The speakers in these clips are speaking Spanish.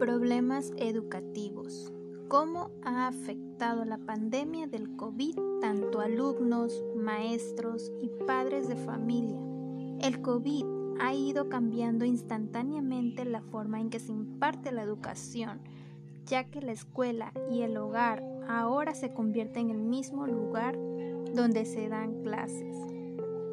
Problemas educativos. ¿Cómo ha afectado la pandemia del COVID tanto alumnos, maestros y padres de familia? El COVID ha ido cambiando instantáneamente la forma en que se imparte la educación, ya que la escuela y el hogar ahora se convierten en el mismo lugar donde se dan clases.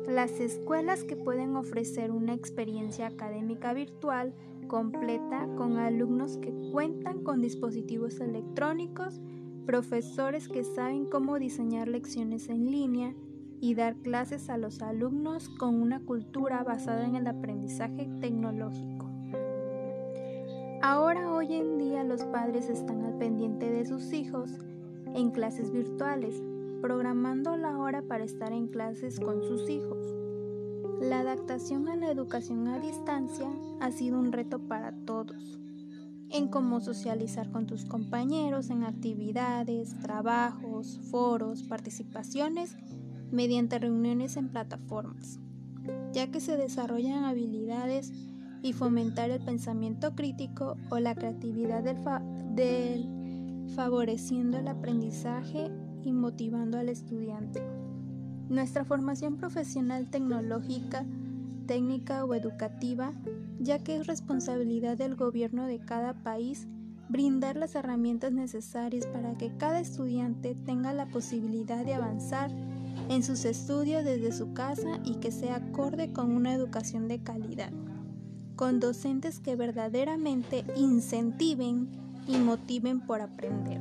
Las escuelas que pueden ofrecer una experiencia académica virtual completa con alumnos que cuentan con dispositivos electrónicos, profesores que saben cómo diseñar lecciones en línea y dar clases a los alumnos con una cultura basada en el aprendizaje tecnológico. Ahora hoy en día los padres están al pendiente de sus hijos en clases virtuales, programando la hora para estar en clases con sus hijos. La adaptación a la educación a distancia ha sido un reto para todos, en cómo socializar con tus compañeros en actividades, trabajos, foros, participaciones, mediante reuniones en plataformas, ya que se desarrollan habilidades y fomentar el pensamiento crítico o la creatividad del, del favoreciendo el aprendizaje y motivando al estudiante. Nuestra formación profesional tecnológica, técnica o educativa, ya que es responsabilidad del gobierno de cada país brindar las herramientas necesarias para que cada estudiante tenga la posibilidad de avanzar en sus estudios desde su casa y que sea acorde con una educación de calidad, con docentes que verdaderamente incentiven y motiven por aprender.